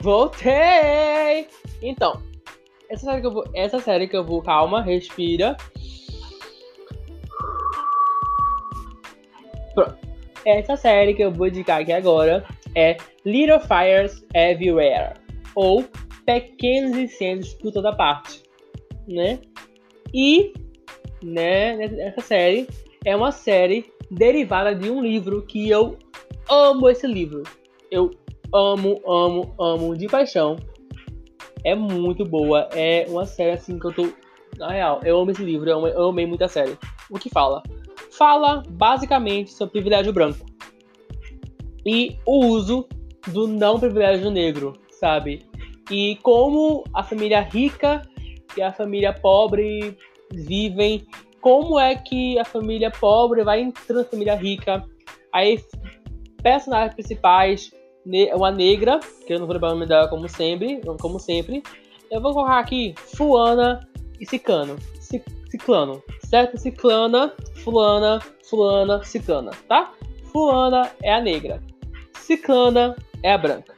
Voltei! Então, essa série que eu vou. Essa série que eu vou. Calma, respira. Pronto. Essa série que eu vou indicar aqui agora é Little Fires Everywhere. Ou Pequenos Incêndios por toda parte. Né? E, né, essa série é uma série derivada de um livro que eu amo esse livro. Eu amo, amo, amo de paixão. É muito boa. É uma série assim que eu tô. Na real, eu amo esse livro, eu, eu amei muito a série. O que fala? Fala basicamente sobre privilégio branco. E o uso do não privilégio negro, sabe? E como a família rica e a família pobre vivem, como é que a família pobre vai entrando na família rica. Aí, personagens principais uma negra, que eu não vou lembrar o nome dela como sempre, como sempre. Eu vou colocar aqui Fulana e Cicano. Ciclano, certo? Ciclana, Fulana, Fulana, Ciclana, tá? Fulana é a negra. Ciclana é a branca.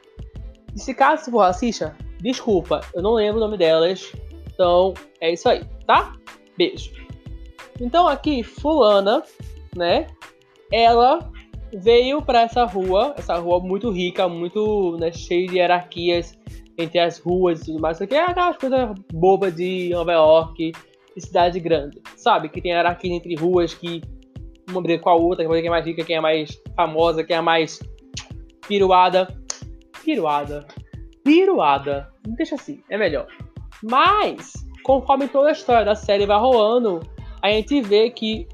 E se caso for racista, desculpa, eu não lembro o nome delas. Então, é isso aí, tá? Beijo. Então aqui, fulana, né? Ela veio para essa rua, essa rua muito rica, muito né, cheia de hierarquias entre as ruas e tudo mais. Aqui é aquelas coisas bobas de Nova York e cidade grande, sabe? Que tem hierarquia entre ruas que uma briga com a outra, quem é mais rica, quem é mais famosa, quem é mais piruada. Piruada. Piruada. Deixa assim, é melhor. Mas, conforme toda a história da série vai rolando, a gente vê que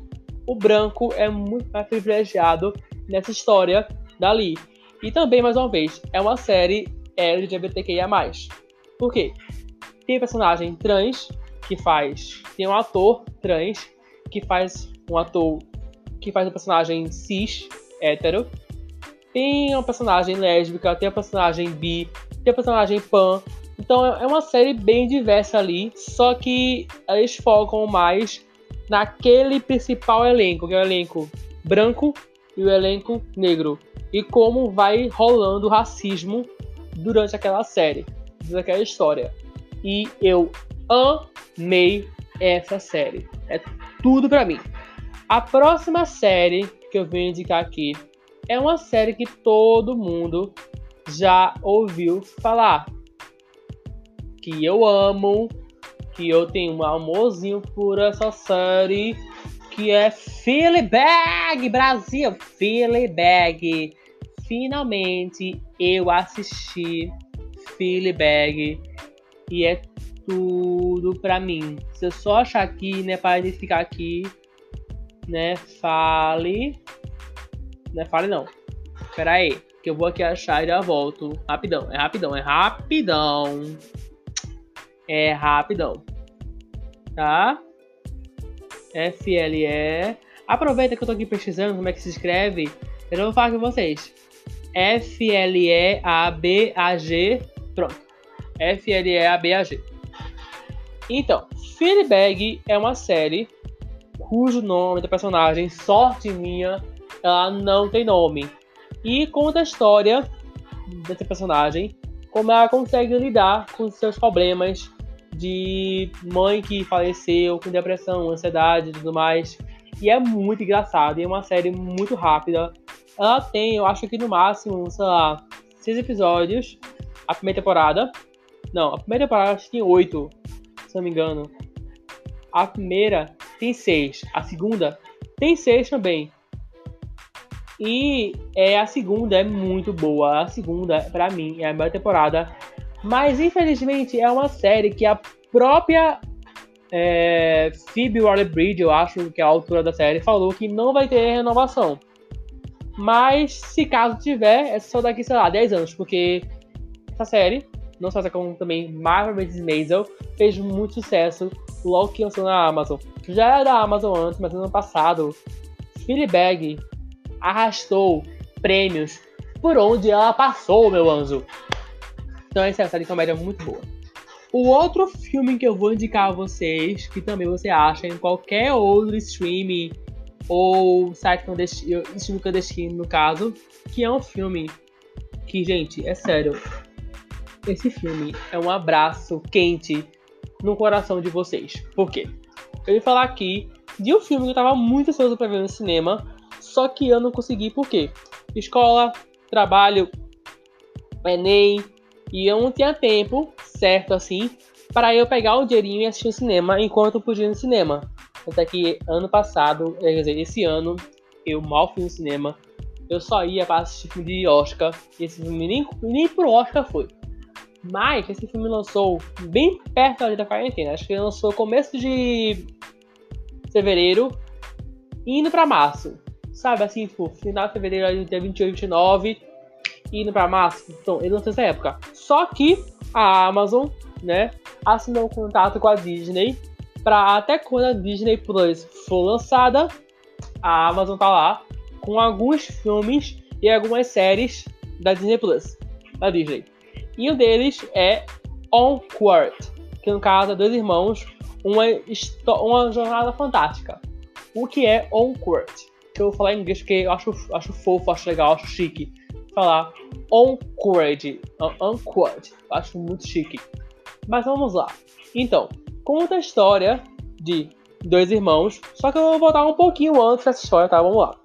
o branco é muito mais privilegiado nessa história dali. E também, mais uma vez, é uma série LGBTQIA+. Por quê? Tem personagem trans que faz... Tem um ator trans que faz um ator que faz um personagem cis, hétero. Tem uma personagem lésbica, tem uma personagem bi, tem uma personagem pan. Então é uma série bem diversa ali, só que eles focam mais naquele principal elenco, que é o elenco branco e o elenco negro. E como vai rolando o racismo durante aquela série, durante aquela história. E eu amei essa série. É tudo para mim. A próxima série que eu venho indicar aqui é uma série que todo mundo já ouviu falar. Que eu amo, que eu tenho um amorzinho por essa série que é Fleabag Brasil, Fleabag. Finalmente eu assisti Fleabag e é tudo pra mim. Se eu só achar aqui, né, para identificar aqui, né, fale, né, fale não. Espera aí, que eu vou aqui achar e já volto. Rapidão, é rapidão, é rapidão. É rapidão. Tá? FLE. Aproveita que eu tô aqui pesquisando como é que se escreve. Eu vou falar com vocês. F-L-E-A-B-A-G. Pronto. F-L-E-A-B-A-G. Então, Fleabag é uma série cujo nome da personagem, sorte minha, ela não tem nome. E conta a história dessa personagem, como ela consegue lidar com seus problemas de mãe que faleceu com depressão, ansiedade e tudo mais. E é muito engraçado, e é uma série muito rápida. Ela tem, eu acho que no máximo, sei lá, seis episódios. A primeira temporada. Não, a primeira temporada acho que tem oito, se não me engano. A primeira tem seis. A segunda tem seis também. E é, a segunda é muito boa. A segunda, para mim, é a melhor temporada mas infelizmente é uma série que a própria é, Phoebe Waller-Bridge, eu acho que é a autora da série, falou que não vai ter renovação. Mas se caso tiver, é só daqui, sei lá, 10 anos, porque essa série, não só essa como também Marvel vs. Maisel, fez muito sucesso logo que lançou na Amazon. Já era da Amazon antes, mas ano passado, Fleabag arrastou prêmios por onde ela passou, meu anjo. Então essa é uma série de comédia muito boa. O outro filme que eu vou indicar a vocês, que também você acha em qualquer outro streaming ou site clandestino, streaming clandestino no caso, que é um filme que, gente, é sério. esse filme é um abraço quente no coração de vocês. Por quê? Eu vou falar aqui de um filme que eu tava muito ansioso pra ver no cinema, só que eu não consegui, por quê? Escola, trabalho, Enem, e eu não tinha tempo, certo assim, para eu pegar o dinheirinho e assistir o cinema enquanto eu podia no cinema. Até que ano passado, quer dizer, esse ano, eu mal fui no cinema. Eu só ia para assistir filme de Oscar. E esse filme nem, nem pro Oscar foi. Mas esse filme lançou bem perto da quarentena. Acho que ele lançou começo de fevereiro, indo para março. Sabe assim, tipo, final de fevereiro, dia 28, 29, indo para março. Então, ele lançou nessa época. Só que a Amazon, né, assinou um contato com a Disney para até quando a Disney Plus for lançada, a Amazon tá lá com alguns filmes e algumas séries da Disney Plus, da Disney. E um deles é Onward, que no caso é dois irmãos, uma, uma jornada fantástica. O que é Onward? Que eu vou falar em inglês porque eu acho, acho fofo, acho legal, acho chique. Falar Onward, Onward, acho muito chique. Mas vamos lá. Então, conta a história de dois irmãos, só que eu vou voltar um pouquinho antes dessa história, tá? Vamos lá.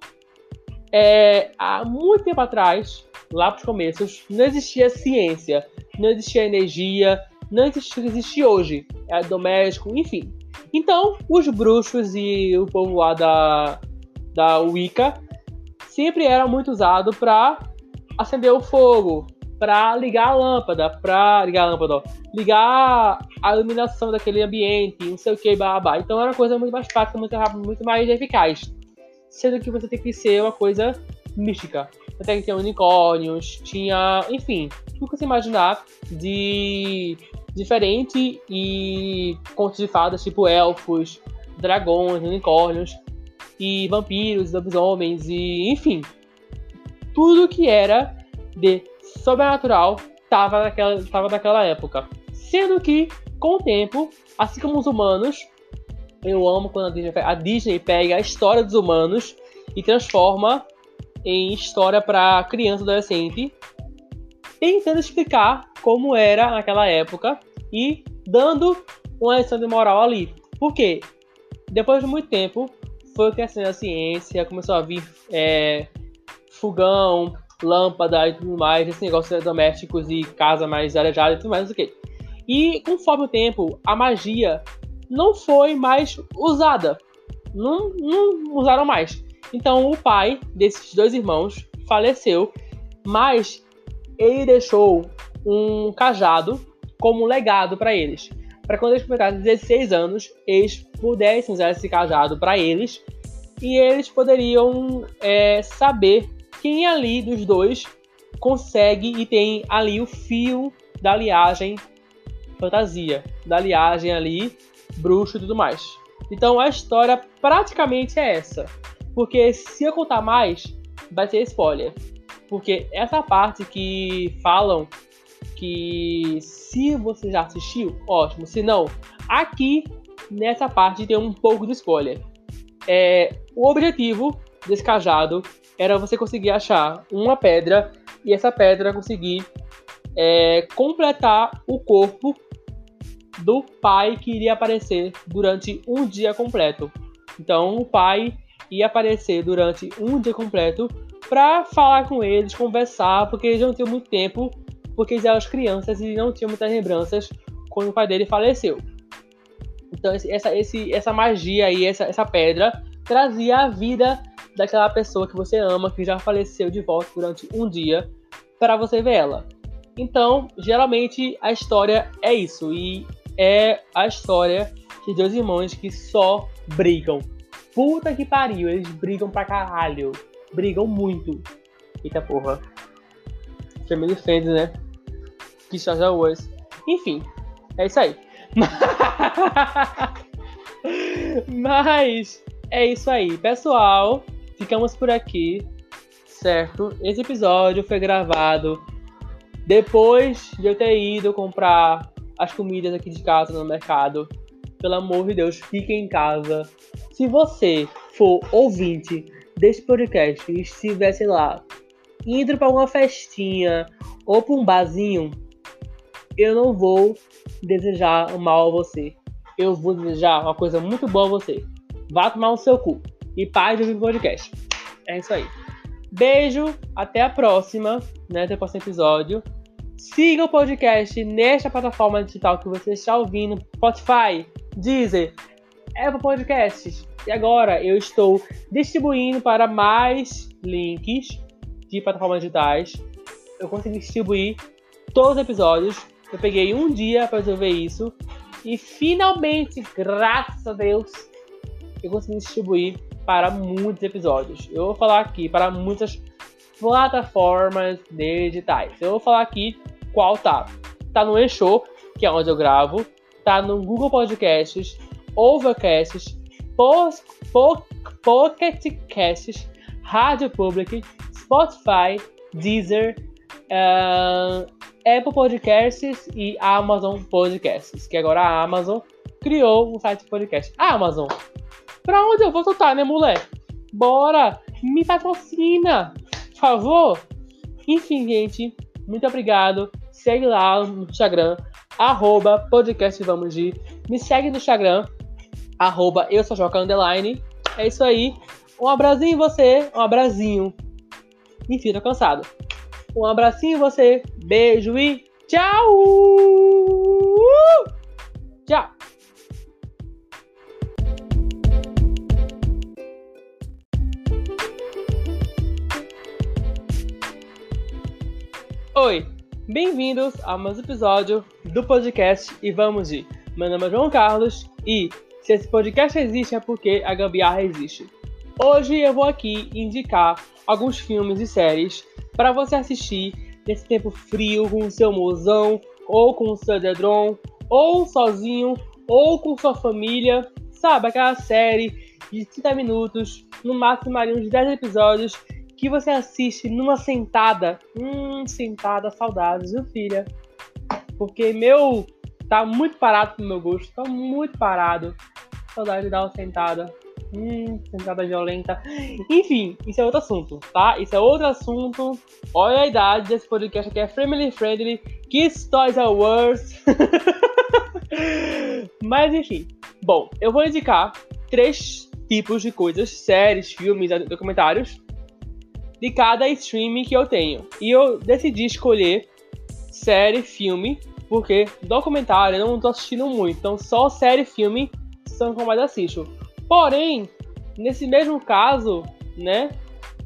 É, há muito tempo atrás, lá para os começos, não existia ciência, não existia energia, não que existe hoje. É doméstico, enfim. Então, os bruxos e o povo lá da, da Wicca sempre eram muito usados para acender o fogo, para ligar a lâmpada, para ligar a lâmpada, ó, ligar a iluminação daquele ambiente, não sei o que, babá. Então era uma coisa muito mais prática, muito rápida, muito mais eficaz. Sendo que você tem que ser uma coisa mística. Tem que ter unicórnios, tinha, enfim, tudo que você imaginar de diferente e contos de fadas, tipo elfos, dragões, unicórnios, e vampiros, lobisomens, e enfim. Tudo que era de sobrenatural estava naquela, tava naquela época. Sendo que, com o tempo, assim como os humanos, eu amo quando a Disney, a Disney pega a história dos humanos e transforma em história para criança e adolescente, tentando explicar como era naquela época e dando uma lição de moral ali. Por quê? Depois de muito tempo, foi crescendo a ciência, começou a vir é, fogão, lâmpada e tudo mais, esse negócio de domésticos e casa mais arejada e tudo mais, ok. E conforme o tempo, a magia não foi mais usada. Não, não usaram mais. Então o pai desses dois irmãos faleceu, mas ele deixou um cajado como legado para eles. Para quando eles completassem 16 anos, eles pudessem usar esse cajado para eles e eles poderiam é, saber quem ali dos dois consegue e tem ali o fio da liagem fantasia, da liagem ali, bruxo e tudo mais. Então a história praticamente é essa. Porque se eu contar mais, vai ser spoiler. Porque essa parte que falam que se você já assistiu, ótimo. Se não, aqui nessa parte tem um pouco de spoiler. É, o objetivo desse cajado era você conseguir achar uma pedra e essa pedra conseguir é, completar o corpo do pai que iria aparecer durante um dia completo. Então o pai ia aparecer durante um dia completo para falar com eles, conversar, porque eles não tinham muito tempo, porque eles eram as crianças e não tinham muitas lembranças quando o pai dele faleceu. Então essa, esse, essa magia aí, essa, essa pedra, trazia a vida daquela pessoa que você ama, que já faleceu de volta durante um dia, para você ver ela. Então, geralmente a história é isso, e é a história de dois irmãos que só brigam. Puta que pariu, eles brigam pra caralho. Brigam muito. Eita porra. Family Friends, né? Que Star Wars. Enfim, é isso aí. Mas é isso aí, pessoal ficamos por aqui, certo? Esse episódio foi gravado depois de eu ter ido comprar as comidas aqui de casa no mercado. Pelo amor de Deus, fique em casa. Se você for ouvinte desse podcast e estivesse lá indo para uma festinha ou para um barzinho, eu não vou desejar mal a você. Eu vou desejar uma coisa muito boa a você. Vá tomar o seu cu. E pare de ouvir o podcast. É isso aí. Beijo, até a próxima, né? Até o próximo episódio. Siga o podcast nesta plataforma digital que você está ouvindo: Spotify, Deezer, Apple Podcasts. E agora eu estou distribuindo para mais links de plataformas digitais. Eu consegui distribuir todos os episódios. Eu peguei um dia para resolver isso. E finalmente, graças a Deus, eu consegui distribuir para muitos episódios. Eu vou falar aqui para muitas plataformas digitais. Eu vou falar aqui qual tá. Tá no E-Show, que é onde eu gravo. Tá no Google Podcasts, Overcasts, Pocket Casts, Rádio Public, Spotify, Deezer, uh, Apple Podcasts e Amazon Podcasts, que agora a Amazon criou um site de podcast. Amazon, pra onde eu vou soltar, né, mulher? Bora, me patrocina, por favor. Enfim, gente, muito obrigado. Segue lá no Instagram, arroba. Me segue no Instagram, arroba eu sou Joca Underline. É isso aí. Um abracinho em você, um abracinho. Enfim, tô cansado. Um abracinho em você, beijo e! Tchau! Oi, bem-vindos a mais um episódio do podcast e vamos de. Meu nome é João Carlos e se esse podcast existe é porque a gambiarra existe. Hoje eu vou aqui indicar alguns filmes e séries para você assistir nesse tempo frio com o seu mozão, ou com o seu dedron, ou sozinho, ou com sua família. Sabe, aquela série de 30 minutos, no máximo ali uns 10 episódios, que você assiste numa sentada. Hum, sentada, saudades, viu, filha? Porque meu tá muito parado pro meu gosto, tá muito parado. Saudade de dar uma sentada. Hum, sentada violenta. Enfim, isso é outro assunto, tá? Isso é outro assunto. Olha a idade desse podcast aqui, é Family Friendly. Kids Toys Are Worse. Mas enfim. Bom, eu vou indicar três tipos de coisas, séries, filmes, documentários, de cada streaming que eu tenho. E eu decidi escolher série, filme, porque documentário eu não tô assistindo muito. Então só série e filme são que eu mais assisto. Porém, nesse mesmo caso, né,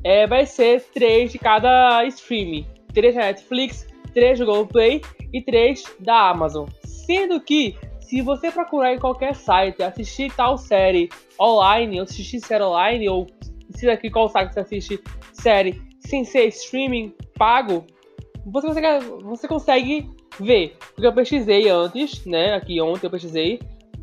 é, vai ser três de cada streaming. Três da Netflix, três do Play e três da Amazon. Sendo que, se você procurar em qualquer site, assistir tal série online, ou assistir série online, ou se aqui qual site você assiste série sem ser streaming pago, você consegue, você consegue ver. Porque eu pesquisei antes, né? Aqui ontem eu pesquisei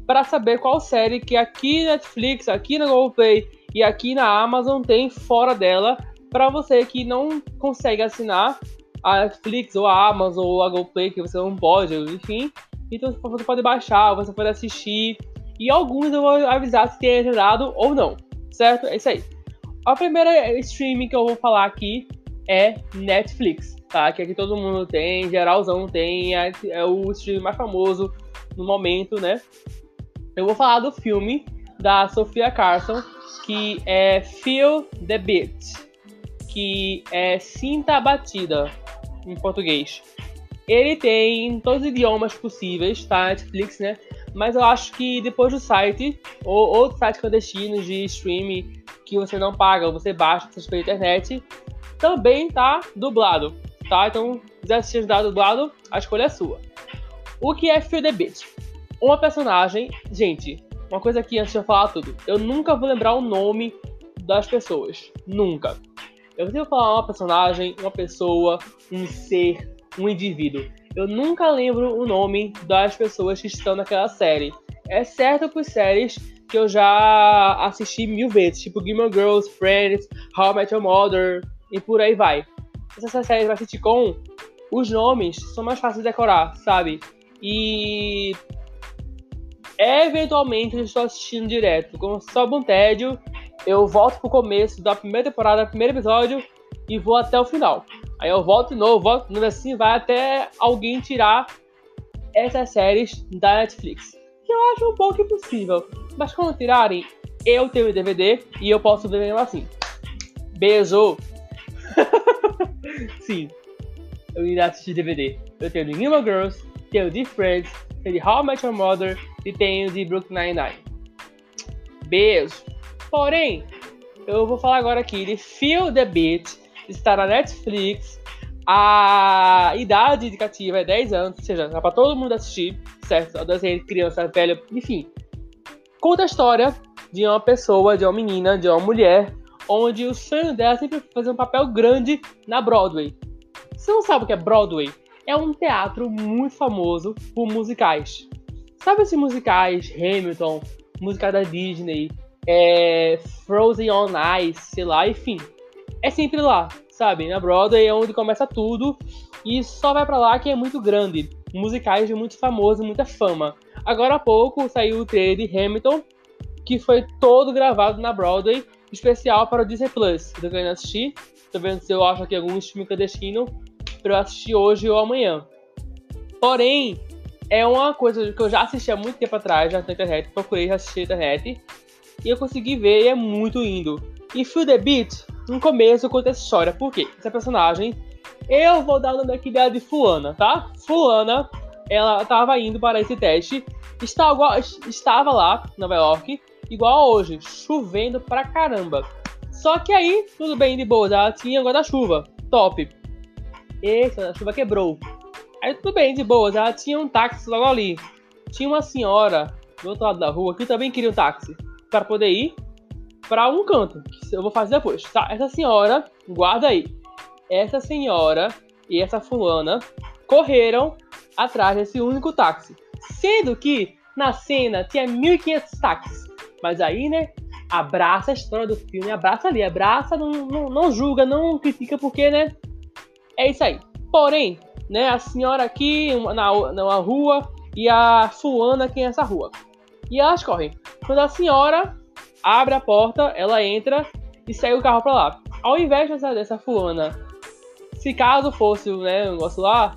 para saber qual série que aqui na Netflix, aqui na Google Play e aqui na Amazon tem fora dela, para você que não consegue assinar a Netflix ou a Amazon ou a Google Play, que você não pode, enfim. Então você pode baixar, você pode assistir. E alguns eu vou avisar se tem agendado ou não, certo? É isso aí. A primeira streaming que eu vou falar aqui é Netflix, tá? Que aqui todo mundo tem, geralzão tem, é, é o streaming mais famoso no momento, né? eu vou falar do filme da Sofia Carson, que é Feel the Beat, que é Sinta a Batida em português. Ele tem todos os idiomas possíveis, tá? Netflix, né? Mas eu acho que depois do site, ou outros sites clandestinos de streaming que você não paga, você baixa pela internet, também tá dublado, tá? Então, se quiser assistir dublado, a escolha é sua. O que é Feel the Beat? uma personagem. Gente, uma coisa aqui antes de eu falar tudo. Eu nunca vou lembrar o nome das pessoas. Nunca. Eu sempre vou falar uma personagem, uma pessoa, um ser, um indivíduo. Eu nunca lembro o nome das pessoas que estão naquela série. É certo por séries que eu já assisti mil vezes, tipo Gilmore Girls, Friends, How I Met Your Mother e por aí vai. Essas séries da sitcom, os nomes são mais fáceis de decorar, sabe? E Eventualmente eu estou assistindo direto. Como sobe um tédio, eu volto pro começo da primeira temporada, primeiro episódio, e vou até o final. Aí eu volto de novo, volto de novo assim, vai até alguém tirar essas séries da Netflix. Que eu acho um pouco impossível. Mas quando tirarem, eu tenho o DVD e eu posso ver mesmo assim. Beijo! Sim, eu ainda assisti DVD. Eu tenho de Gilmore Girls, tenho de Friends, tenho de How I Met Your Mother e tenho de Brooklyn Nine-Nine. Beijo! Porém, eu vou falar agora aqui de Feel the Beat, está na Netflix. A idade indicativa é 10 anos, ou seja, dá pra todo mundo assistir, certo? Adolescente, criança, velha, enfim. Conta a história de uma pessoa, de uma menina, de uma mulher, onde o sonho dela sempre fazer um papel grande na Broadway. Você não sabe o que é Broadway? É um teatro muito famoso por musicais. Sabe esses musicais Hamilton, música da Disney, é, Frozen on Ice, sei lá, enfim. É sempre lá, sabe? Na Broadway é onde começa tudo e só vai para lá que é muito grande. Musicais de muito famoso, muita fama. Agora há pouco saiu o trailer de Hamilton, que foi todo gravado na Broadway, especial para o Disney Plus. Tô querendo assistir, tô vendo se eu acho aqui algum stream clandestino para eu assistir hoje ou amanhã. Porém, é uma coisa que eu já assisti há muito tempo atrás, já na internet, procurei assistir na internet, e eu consegui ver e é muito lindo. E Feel the Beat, no começo conta essa história, por quê? Essa personagem, eu vou dar o nome aqui dela de Fulana, tá? Fulana, ela estava indo para esse teste, estava, estava lá em Nova York, igual hoje, chovendo pra caramba. Só que aí, tudo bem de boa, ela tinha guarda-chuva, top. Eita, a chuva quebrou. Aí tudo bem, de boa, ela tinha um táxi logo ali. Tinha uma senhora do outro lado da rua que também queria um táxi para poder ir para um canto, eu vou fazer depois. Tá, essa senhora, guarda aí. Essa senhora e essa fulana correram atrás desse único táxi. Sendo que na cena tinha 1.500 táxis. Mas aí, né, abraça a história do filme, abraça ali, abraça, não, não, não julga, não critica, porque, né, é isso aí. Porém, né, a senhora aqui na, na rua e a fulana aqui nessa rua. E elas correm. Quando a senhora abre a porta, ela entra e segue o carro pra lá. Ao invés dessa, dessa fulana, se caso fosse né, o negócio lá,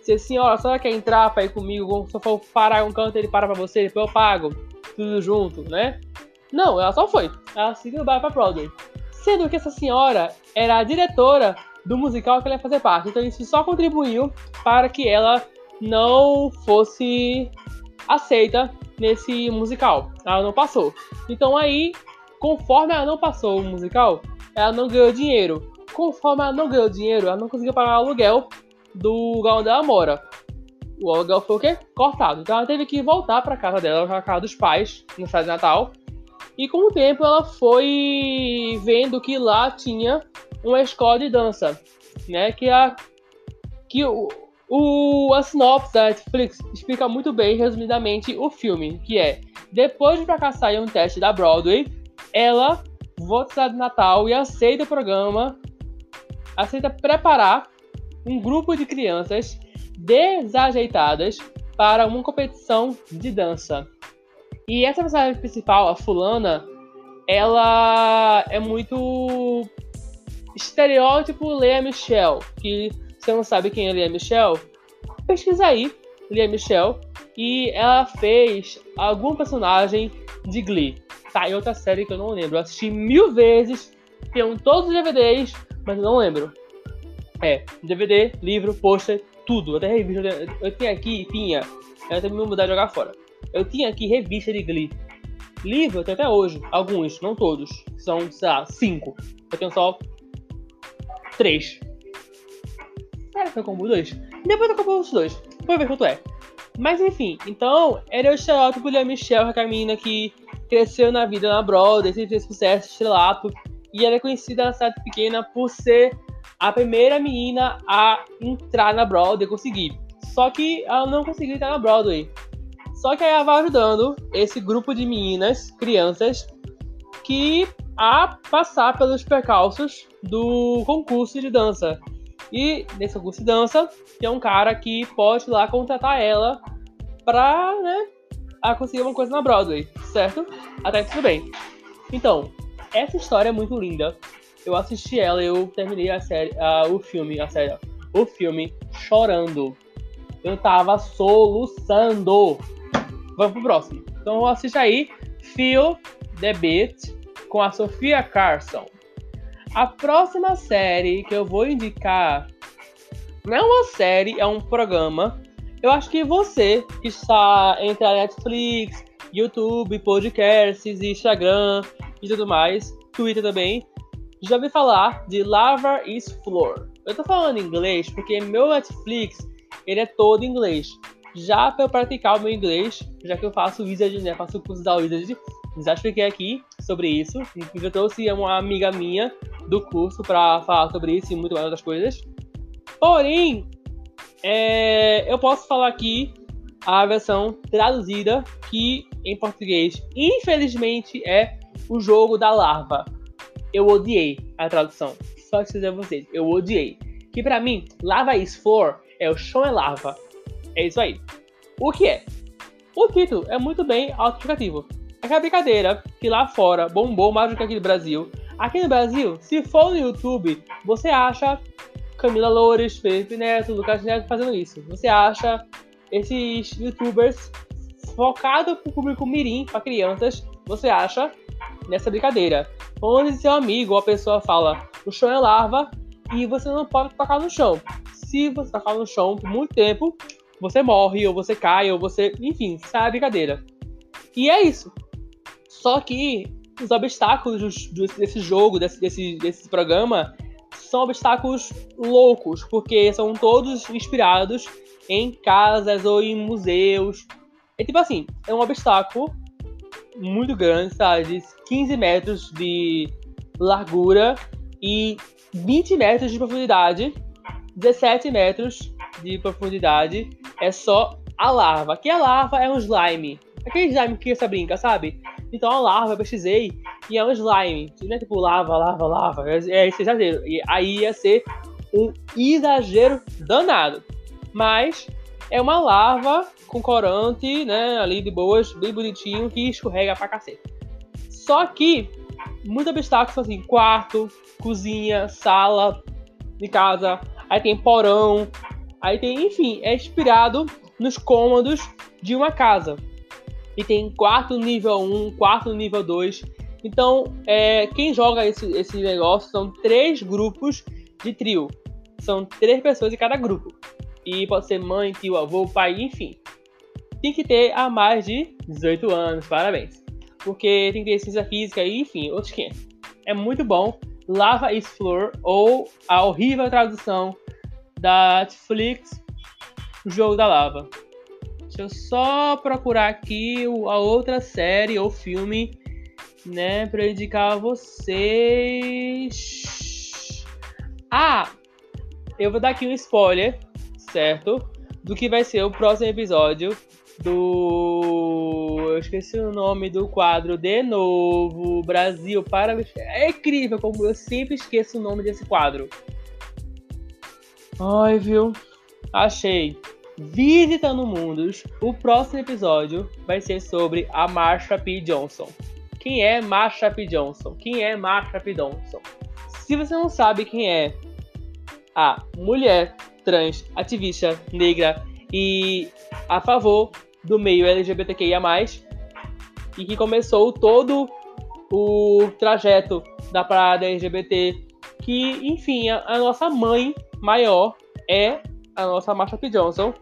se a senhora, a senhora quer entrar pra ir comigo, se for parar um canto, ele para pra você, depois eu pago, tudo junto, né? Não, ela só foi. Ela seguiu o bar pra Broadway. Sendo que essa senhora era a diretora do musical que ela ia fazer parte. Então isso só contribuiu para que ela não fosse aceita nesse musical. Ela não passou. Então aí, conforme ela não passou o musical, ela não ganhou dinheiro. Conforme ela não ganhou dinheiro, ela não conseguiu pagar o aluguel do lugar onde ela mora. O aluguel foi o quê? Cortado. Então ela teve que voltar para casa dela, para casa dos pais, no estado de Natal. E com o tempo ela foi vendo que lá tinha uma escola de dança, né? Que a que o, o a sinopse da Netflix explica muito bem, resumidamente, o filme, que é depois de fracassar em um teste da Broadway, ela volta de Natal e aceita o programa, aceita preparar um grupo de crianças desajeitadas para uma competição de dança. E essa personagem principal, a fulana, ela é muito estereótipo Lea Michelle, que você não sabe quem é Lea Michelle, pesquisa aí, Lea Michelle, e ela fez algum personagem de Glee. Tá, em outra série que eu não lembro. Eu assisti mil vezes, tenho todos os DVDs, mas não lembro. É, DVD, livro, pôster, tudo, até revista. Eu tinha aqui, tinha, eu tenho que me mudar e jogar fora. Eu tinha aqui revista de Glee. Livro eu tenho até hoje, alguns, não todos. São, sei lá, cinco. Eu tenho só três. Dois. Depois compro os dois. Vou ver quanto é. Mas enfim, então, era o estereótipo de Michelle, que é a menina que cresceu na vida na Broadway, teve sucesso, estrelato, e ela é conhecida na cidade pequena por ser a primeira menina a entrar na Broadway, conseguir. Só que ela não conseguiu entrar na Broadway. Só que aí ela vai ajudando esse grupo de meninas, crianças, que a passar pelos percalços do concurso de dança. E nesse de dança, tem um cara que pode lá contratar ela pra, né, a conseguir uma coisa na Broadway, certo? Até tudo bem. Então, essa história é muito linda. Eu assisti ela, eu terminei a série, uh, o filme, a série, o filme chorando. eu tava soluçando. Vamos pro próximo. Então assiste aí Feel the Beat com a Sofia Carson. A próxima série que eu vou indicar não é uma série, é um programa. Eu acho que você que está entre a Netflix, YouTube, podcasts, Instagram e tudo mais, Twitter também, já ouviu falar de Lava is Floor. Eu tô falando inglês porque meu Netflix ele é todo inglês. Já para eu praticar o meu inglês, já que eu faço Wizard, né? Faço curso da Wizard, já expliquei aqui sobre isso. Eu trouxe uma amiga minha do curso para falar sobre isso e muito mais outras coisas. Porém, é, eu posso falar aqui a versão traduzida, que em português, infelizmente, é o jogo da larva. Eu odiei a tradução. Só que dizer a vocês, eu odiei. Que para mim, lava is for é o chão é lava. É isso aí. O que é? O título é muito bem autoexplicativo. Aquela brincadeira que lá fora bombou mais do que aqui no Brasil. Aqui no Brasil, se for no YouTube, você acha Camila Loures, Felipe Neto, Lucas Neto fazendo isso. Você acha esses youtubers focados para o público mirim, para crianças, você acha nessa brincadeira. Onde seu amigo ou a pessoa fala o chão é lava e você não pode tocar no chão. Se você tocar no chão por muito tempo, você morre, ou você cai, ou você. Enfim, sai a brincadeira. E é isso. Só que os obstáculos desse jogo, desse, desse, desse programa, são obstáculos loucos, porque são todos inspirados em casas ou em museus. É tipo assim, é um obstáculo muito grande, sabe? De 15 metros de largura e 20 metros de profundidade, 17 metros de profundidade. É só a larva. Que a larva é um slime. Aquele slime que você brinca, sabe? Então a larva eu pesquisei e é um slime. Não é tipo lava, lava, lava. É, é esse exagero. E aí ia ser um exagero danado. Mas é uma larva com corante, né? Ali de boas, bem bonitinho, que escorrega pra cacete. Só que muitos obstáculos assim, quarto, cozinha, sala de casa, aí tem porão, aí tem, enfim, é inspirado nos cômodos de uma casa e tem quarto nível 1, quarto nível 2. Então, é, quem joga esse, esse negócio são três grupos de trio. São três pessoas em cada grupo. E pode ser mãe, tio, avô, pai, enfim. Tem que ter a mais de 18 anos, parabéns. Porque tem que ter ciência física e, enfim, outros 500. É muito bom. Lava is Floor, ou a horrível tradução da Netflix, jogo da lava. Deixa eu só procurar aqui a outra série ou filme, né, para indicar a vocês. Ah, eu vou dar aqui um spoiler, certo? Do que vai ser o próximo episódio do. Eu esqueci o nome do quadro de novo. Brasil para. É incrível como eu sempre esqueço o nome desse quadro. Ai, viu? Achei. Visitando Mundos, o próximo episódio vai ser sobre a Marsha P. Johnson. Quem é Marsha P. Johnson? Quem é Marsha P. Johnson? Se você não sabe quem é a mulher trans, ativista, negra e a favor do meio LGBTQIA+, e que começou todo o trajeto da parada LGBT, que, enfim, a, a nossa mãe maior é a nossa Marsha P. Johnson.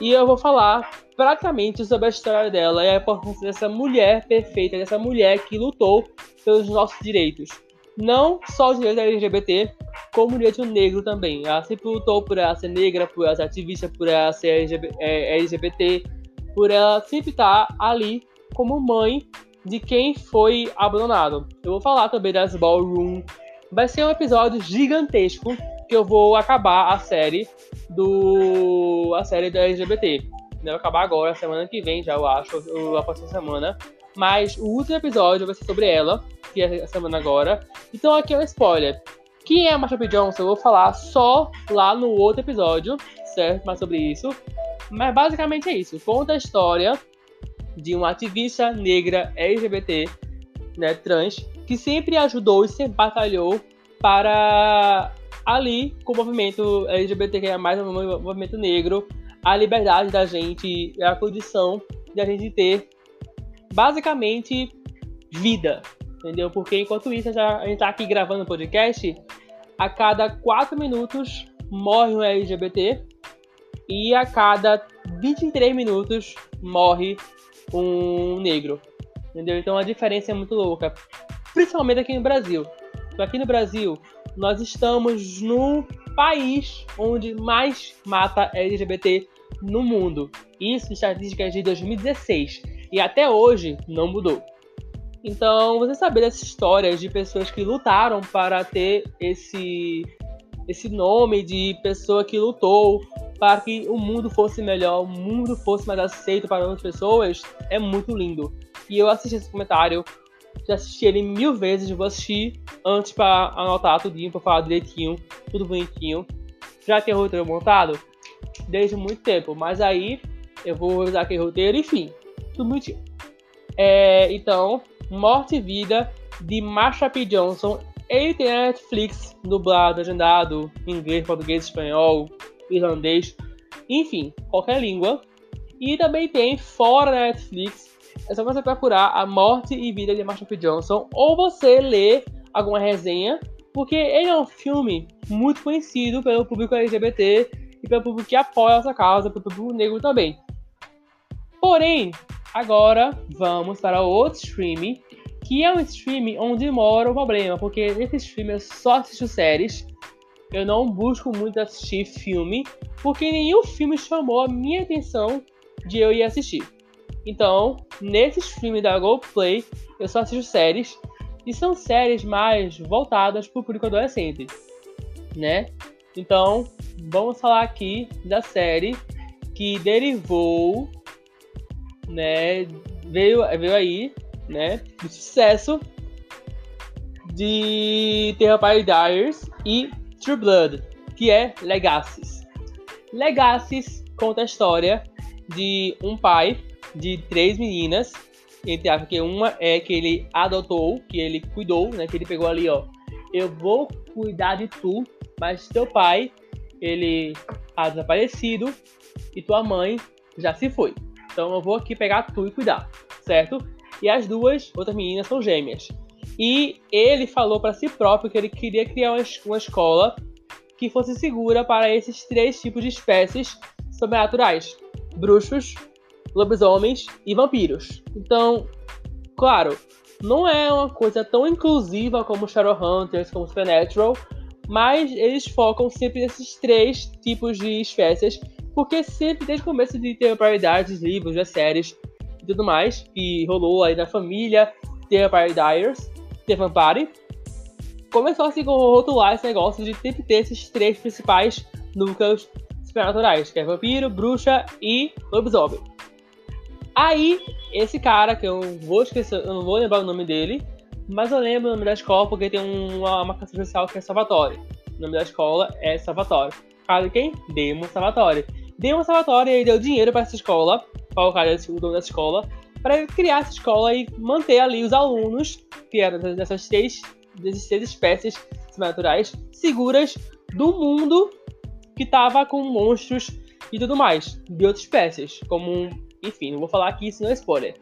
E eu vou falar praticamente sobre a história dela e a importância dessa mulher perfeita, dessa mulher que lutou pelos nossos direitos. Não só os direitos LGBT, como o direito negro também. Ela sempre lutou por ela ser negra, por ela ser ativista, por ela ser LGBT, é, por ela sempre estar ali como mãe de quem foi abandonado. Eu vou falar também das Ballroom. Vai ser um episódio gigantesco que eu vou acabar a série do a série da LGBT. Vai acabar agora, semana que vem já, eu acho, a próxima semana. Mas o último episódio vai ser sobre ela, que é a semana agora. Então aqui é um spoiler. Quem é a Marsha P. Johnson? Eu vou falar só lá no outro episódio, certo? Mais sobre isso. Mas basicamente é isso. Conta a história de uma ativista negra LGBT, né, trans, que sempre ajudou e sempre batalhou para ali com o movimento LGBTQIA+, o movimento negro, a liberdade da gente, a condição de a gente ter basicamente vida, entendeu? Porque enquanto isso a gente tá aqui gravando o podcast, a cada quatro minutos morre um LGBT e a cada 23 minutos morre um negro, entendeu? Então a diferença é muito louca, principalmente aqui no Brasil. Aqui no Brasil nós estamos no país onde mais mata LGBT no mundo. Isso estatísticas de 2016 e até hoje não mudou. Então, você saber dessas histórias de pessoas que lutaram para ter esse esse nome de pessoa que lutou para que o mundo fosse melhor, o mundo fosse mais aceito para outras pessoas, é muito lindo. E eu assisti esse comentário, já assisti ele mil vezes, vou assistir antes para anotar tudinho, para falar direitinho, tudo bonitinho. Já tem roteiro montado? Desde muito tempo, mas aí eu vou usar aquele roteiro, enfim, tudo bonitinho. É, então, Morte e Vida de Marsha P. Johnson. Ele tem Netflix, dublado, agendado, inglês, português, espanhol, irlandês, enfim, qualquer língua. E também tem fora da Netflix. É só você procurar A Morte e Vida de Marsha P. Johnson ou você ler alguma resenha, porque ele é um filme muito conhecido pelo público LGBT e pelo público que apoia essa causa, pelo público negro também. Porém, Agora vamos para outro stream, que é um stream onde mora o problema, porque nesse stream eu só assisto séries, eu não busco muito assistir filme, porque nenhum filme chamou a minha atenção de eu ir assistir. Então, nesse stream da GoPlay, eu só assisto séries, e são séries mais voltadas para o público adolescente, né? Então, vamos falar aqui da série que derivou né, veio, veio aí, né, do sucesso de The Vampire Diaries e True Blood, que é Legacies. Legacies conta a história de um pai de três meninas, entre aspas, que uma é que ele adotou, que ele cuidou, né, que ele pegou ali, ó, eu vou cuidar de tu, mas teu pai, ele tá desaparecido e tua mãe já se foi. Então eu vou aqui pegar tu e cuidar, certo? E as duas outras meninas são gêmeas. E ele falou para si próprio que ele queria criar uma escola que fosse segura para esses três tipos de espécies sobrenaturais: bruxos, lobisomens e vampiros. Então, claro, não é uma coisa tão inclusiva como Shadowhunters, como Supernatural, mas eles focam sempre nesses três tipos de espécies porque sempre, desde o começo de ter prioridades, livros, as séries e tudo mais, que rolou aí na família, Vampire Diaries, The Vampire, começou assim com rotular esse negócio de sempre ter esses três principais núcleos supernaturais, que é vampiro, bruxa e lobisomem. Aí, esse cara, que eu vou esquecer, eu não vou lembrar o nome dele, mas eu lembro o nome da escola porque tem uma marcação especial que é Salvatore. O nome da escola é Salvatore. Cara de quem? Demo Salvatore deu uma Salvatore e deu dinheiro para essa escola, para o cara, o dono dessa escola, para criar essa escola e manter ali os alunos, que eram dessas três, dessas três espécies naturais, seguras do mundo que estava com monstros e tudo mais, de outras espécies, como, enfim, não vou falar aqui, isso não é spoiler.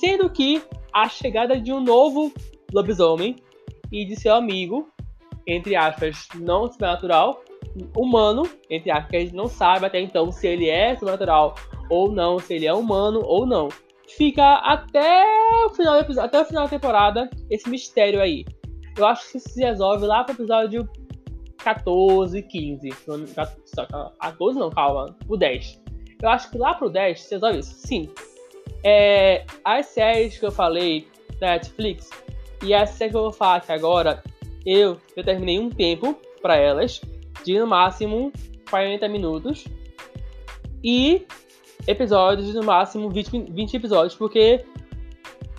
Sendo que a chegada de um novo lobisomem e de seu amigo, entre aspas, não supernatural, humano, entre aspas, que a gente não sabe até então se ele é sobrenatural ou não, se ele é humano ou não. Fica até o final do episódio, até o final da temporada esse mistério aí. Eu acho que isso se resolve lá pro episódio 14, 15. 14 não, calma, o 10. Eu acho que lá pro 10 se resolve isso. Sim. É, as séries que eu falei da Netflix e as séries que eu vou falar aqui agora, eu, eu terminei um tempo para elas de no máximo 40 minutos e episódios no máximo 20, 20 episódios, porque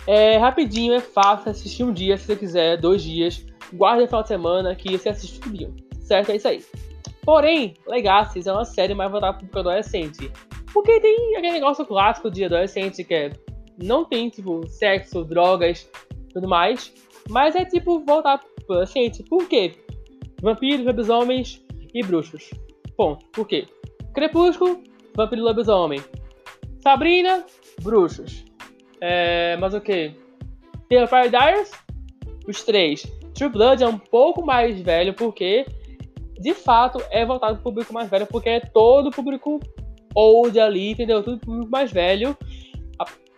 é rapidinho, é fácil assistir um dia se você quiser, dois dias. Guarda o final de semana que você assiste tudo. Certo? É isso aí. Porém, Legacies é uma série mais voltada para o adolescente. Porque tem aquele negócio clássico de adolescente que é, não tem, tipo, sexo, drogas tudo mais. Mas é, tipo, voltar para o adolescente. Por quê? Vampiros, lobisomens, e bruxos. Ponto. Por quê? Crepúsculo Vampiro Lobisomem. Sabrina, Bruxos. É, mas o que? The Paradise, os três. True Blood é um pouco mais velho, porque de fato é voltado para público mais velho, porque é todo o público old ali, entendeu? Tudo público mais velho,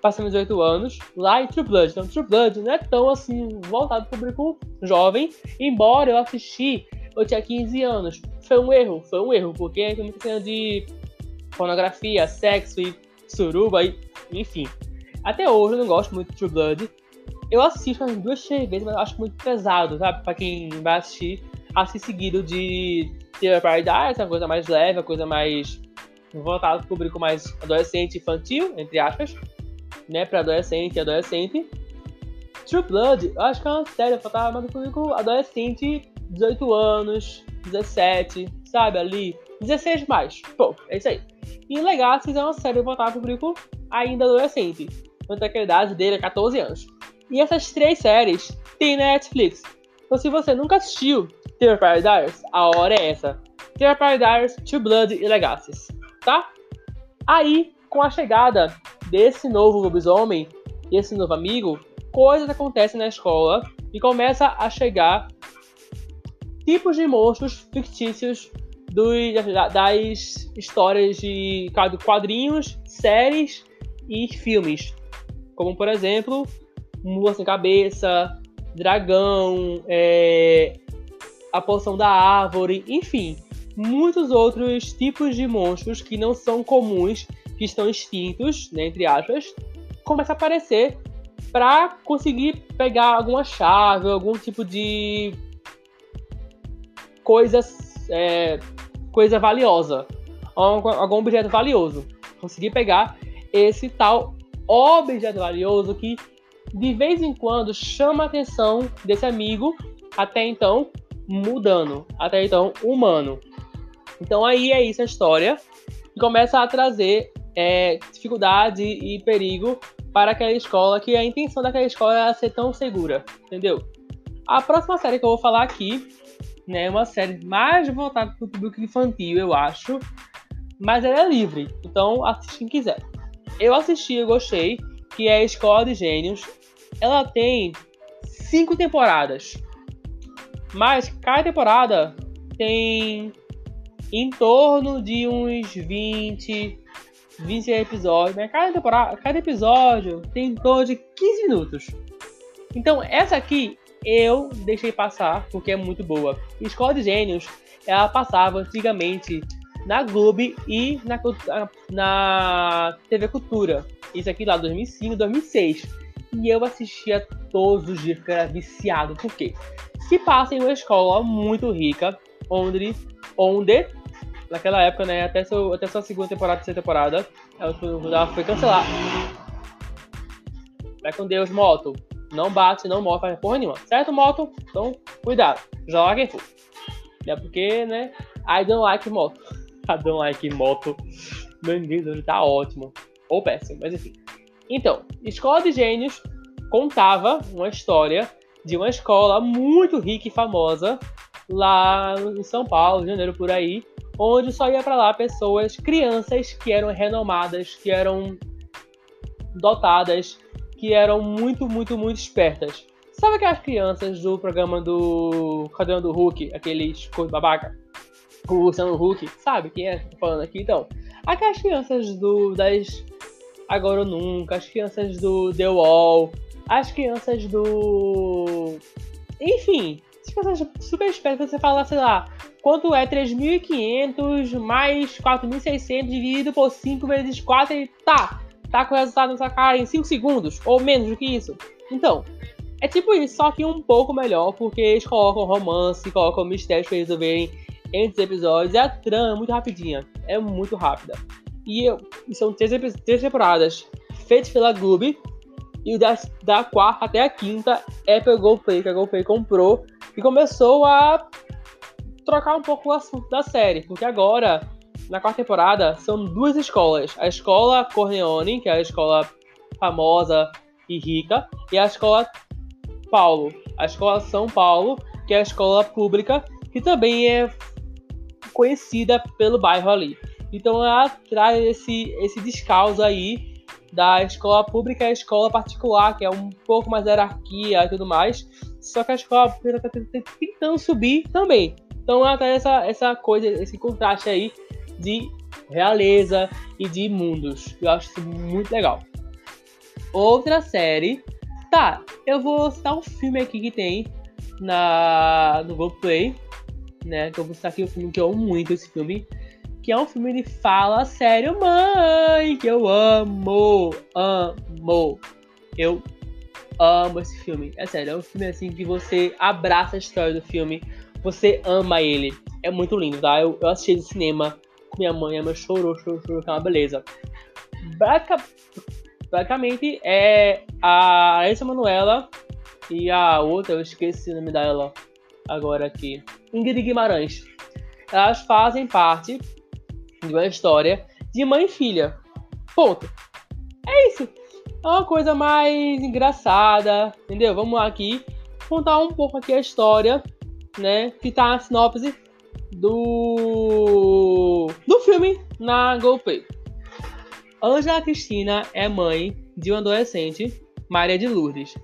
passando 18 anos, lá em True Blood. Então, True Blood não é tão assim voltado para o público jovem, embora eu assisti, eu tinha 15 anos. Foi um erro, foi um erro, porque tem muita cena de pornografia, sexo e suruba, e, enfim. Até hoje eu não gosto muito de True Blood. Eu assisto umas duas, três vezes, mas eu acho muito pesado, sabe? Pra quem vai assistir, assim seguido de The Paradise, uma coisa mais leve, uma coisa mais voltada para o público mais adolescente infantil, entre aspas, né? Para adolescente e adolescente. True Blood, eu acho que é uma série voltada mais o público adolescente, 18 anos, 17, sabe? Ali, 16 mais. Pô, é isso aí. E Legacy é uma série voltada para o público ainda adolescente. Quanto a idade dele é 14 anos. E essas três séries tem na Netflix. Então se você nunca assistiu The Paradise, a hora é essa. The Paradise, True Blood e Legacies, tá? Aí, com a chegada desse novo lobisomem, esse novo amigo, coisas acontecem na escola e começa a chegar tipos de monstros fictícios dos, das histórias de quadrinhos, séries e filmes. Como, por exemplo, Mula Sem Cabeça, Dragão, é, A Poção da Árvore, enfim. Muitos outros tipos de monstros que não são comuns, que estão extintos, né, entre aspas, começam a aparecer para conseguir pegar alguma chave, algum tipo de coisa, é, coisa valiosa, algum, algum objeto valioso. Conseguir pegar esse tal objeto valioso que de vez em quando chama a atenção desse amigo, até então mudando, até então humano. Então aí é isso a história, e começa a trazer é, dificuldade e perigo para aquela escola, que a intenção daquela escola era ser tão segura, entendeu? A próxima série que eu vou falar aqui né, é uma série mais voltada para o público infantil, eu acho, mas ela é livre, então assiste quem quiser. Eu assisti, eu gostei, que é a Escola de Gênios. Ela tem cinco temporadas, mas cada temporada tem em torno de uns 20, 20 episódios. Né? Cada, temporada, cada episódio tem em torno de 15 minutos. Então, essa aqui eu deixei passar porque é muito boa. Escola de Gênios, ela passava antigamente na Globo e na, na TV Cultura. Isso aqui lá 2005, 2006. E eu assistia todos os dias porque era viciado. Por quê? Se passa em uma escola muito rica, onde, onde naquela época, né, até, seu, até sua segunda temporada, terceira temporada, ela foi, ela foi cancelada. Vai com Deus, moto. Não bate, não morre, faz porra nenhuma. Certo, moto? Então, cuidado. Joga quem for. É porque, né, I don't like moto. I don't like moto. Meu Deus, tá ótimo. Ou péssimo, mas enfim. Então, Escola de Gênios contava uma história de uma escola muito rica e famosa lá em São Paulo, Janeiro, por aí, onde só ia para lá pessoas, crianças que eram renomadas, que eram dotadas, que eram muito, muito, muito espertas. Sabe aquelas crianças do programa do Cadê do Hulk, aqueles babaca? O Luciano Huck, sabe quem é? Tô falando aqui então. Aquelas crianças do das Agora ou Nunca, as crianças do The Wall, as crianças do. Enfim, as crianças super espertas, você fala, sei lá, quanto é 3.500 mais 4.600 dividido por 5 vezes 4 e tá, tá com o resultado na sua cara em 5 segundos, ou menos do que isso. Então, é tipo isso, só que um pouco melhor, porque eles colocam romance, colocam mistérios pra resolverem entre os episódios, e a trama é muito rapidinha, é muito rápida. E, eu, são três, três temporadas feitas pela Gloob, e da, da quarta até a quinta é pelo GoPlay, que a GoPlay comprou e começou a trocar um pouco o assunto da série, porque agora, na quarta temporada, são duas escolas. A escola Corleone, que é a escola famosa e rica, e a escola Paulo, a escola São Paulo, que é a escola pública, que também é conhecida pelo bairro ali. Então ela traz esse, esse descalço aí da escola pública à escola particular, que é um pouco mais hierarquia e tudo mais. Só que a escola pública está tentando subir também. Então ela traz essa, essa coisa, esse contraste aí de realeza e de mundos. Eu acho isso muito legal. Outra série. Tá, eu vou citar um filme aqui que tem na, no Globoplay, né? Que eu vou citar aqui um filme que eu amo muito esse filme. Que é um filme de fala sério, mãe! Que eu amo! Amo! Eu amo esse filme. É sério, é um filme assim que você abraça a história do filme. Você ama ele. É muito lindo, tá? Eu, eu assisti no cinema com minha mãe, a mãe chorou, chorou, chorou, que é uma beleza. Basicamente é a Larissa Manuela e a outra, eu esqueci o nome dela agora aqui, Ingrid Guimarães. Elas fazem parte de uma história de mãe e filha. Ponto. É isso. É uma coisa mais engraçada, entendeu? Vamos aqui contar um pouco aqui a história, né? Que tá na sinopse do do filme na GoPay. Angela Cristina é mãe de uma adolescente, Maria de Lourdes,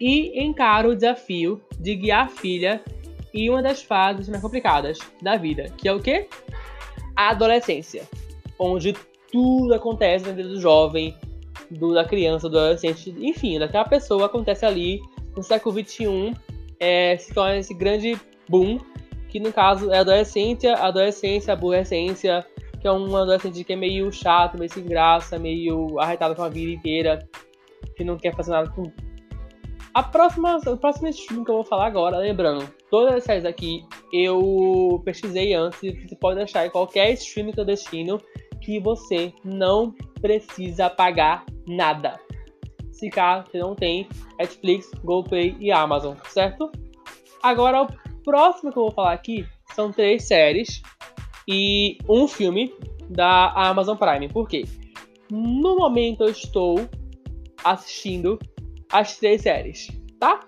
e encara o desafio de guiar a filha em uma das fases mais complicadas da vida, que é o quê? A adolescência, onde tudo acontece na vida do jovem, do, da criança, do adolescente, enfim, daquela pessoa acontece ali no século XXI, é, se torna esse grande boom, que no caso é a adolescência, adolescência, aborrecência, que é um adolescente que é meio chato, meio sem graça, meio arretado com a vida inteira, que não quer fazer nada com. A próxima, o próximo stream que eu vou falar agora, lembrando, todas as séries aqui eu pesquisei antes, você pode achar em qualquer stream que eu destino que você não precisa pagar nada. Se caso você não tem Netflix, GoPay e Amazon, certo? Agora, o próximo que eu vou falar aqui são três séries e um filme da Amazon Prime. Por quê? No momento eu estou assistindo as três séries, tá?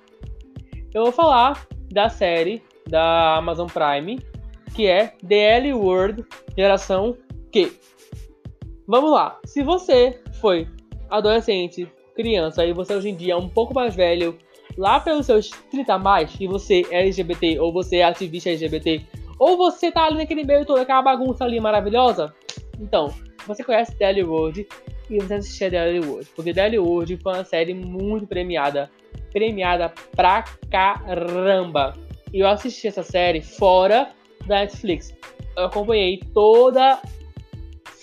Eu vou falar da série da Amazon Prime, que é The L World Geração Q. Vamos lá. Se você foi adolescente, criança e você hoje em dia é um pouco mais velho, lá pelos seus 30 a mais, e você é LGBT ou você é ativista LGBT ou você tá ali naquele meio todo, aquela bagunça ali maravilhosa. Então, você conhece Daily World e você assistiu Daily World. Porque Daily World foi uma série muito premiada. Premiada pra caramba. E eu assisti essa série fora da Netflix. Eu acompanhei toda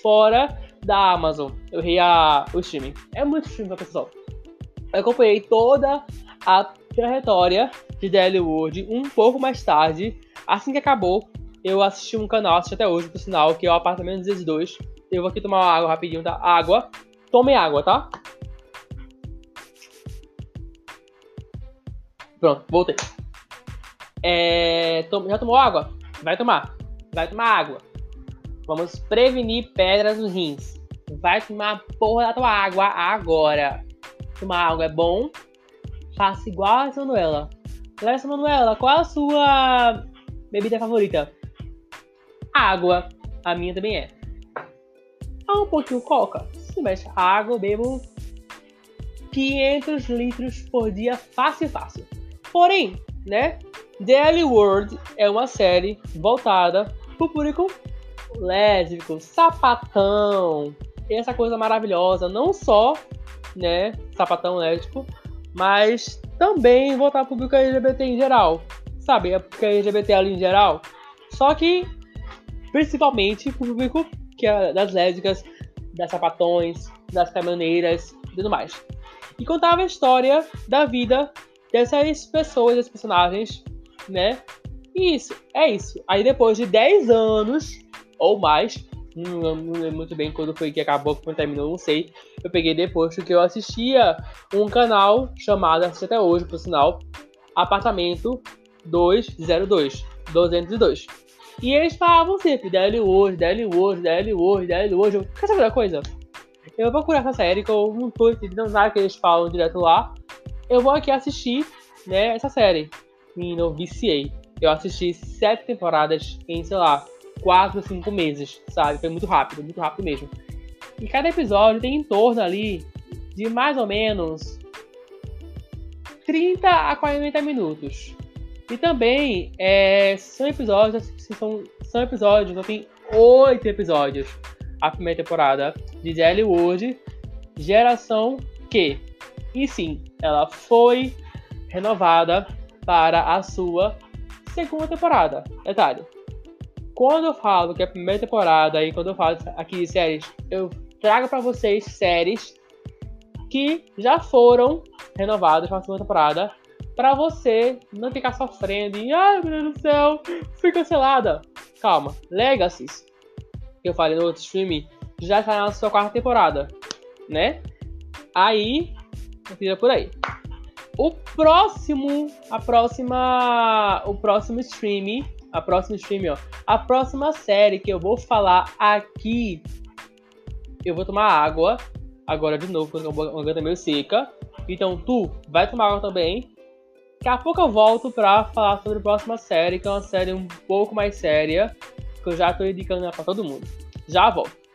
fora da Amazon. Eu ri a, o streaming. É muito streaming, pessoal. Eu acompanhei toda a trajetória de Daily World um pouco mais tarde Assim que acabou, eu assisti um canal, assisti até hoje, por sinal, que é o Apartamento 202. Eu vou aqui tomar uma água rapidinho, tá? Água. Tome água, tá? Pronto, voltei. É... Já tomou água? Vai tomar. Vai tomar água. Vamos prevenir pedras nos rins. Vai tomar a porra da tua água agora. Tomar água é bom. Faça igual a Manuela. Larissa Manuela, qual a sua Bebida favorita? Água. A minha também é. Ah, um pouquinho coca? Se mexe água, eu bebo 500 litros por dia, fácil, fácil. Porém, né? The World é uma série voltada pro público lésbico, sapatão, essa coisa maravilhosa, não só, né, sapatão lésbico, mas também voltar pro público LGBT em geral sabe? É porque é LGBT ali em geral. Só que, principalmente, o público que é das lésbicas, das sapatões, das caminhoneiras e tudo mais. E contava a história da vida dessas pessoas, desses personagens, né? E isso, é isso. Aí depois de 10 anos ou mais, não, lembro muito bem quando foi que acabou, quando terminou, não sei. Eu peguei depois que eu assistia um canal chamado, até hoje, por sinal, Apartamento 202, 202. E eles falavam sempre, DL hoje, DL hoje, DL hoje, DL hoje. Quer saber da coisa? Eu vou procurar essa série, que eu não tô entendendo nada que eles falam direto lá. Eu vou aqui assistir, né, essa série. Não viciei. Eu assisti sete temporadas em, sei lá, 4 ou 5 meses, sabe? Foi muito rápido, muito rápido mesmo. E cada episódio tem em torno ali de mais ou menos 30 a 40 minutos. E também é, são episódios, são, são episódios, só tem oito episódios a primeira temporada de The Wood, geração Q. E sim, ela foi renovada para a sua segunda temporada. Detalhe. Quando eu falo que é a primeira temporada e quando eu falo aqui de séries, eu trago para vocês séries que já foram renovadas para a segunda temporada para você não ficar sofrendo e ai meu Deus do céu, fui cancelada. Calma, Legacies, que eu falei no outro stream, já está na sua quarta temporada, né? Aí, tira por aí. O próximo, a próxima, o próximo stream, a próxima stream, ó, a próxima série que eu vou falar aqui, eu vou tomar água, agora de novo, porque a garganta meio seca. Então tu vai tomar água também. Daqui a pouco eu volto pra falar sobre a próxima série, que é uma série um pouco mais séria, que eu já tô indicando pra todo mundo. Já volto.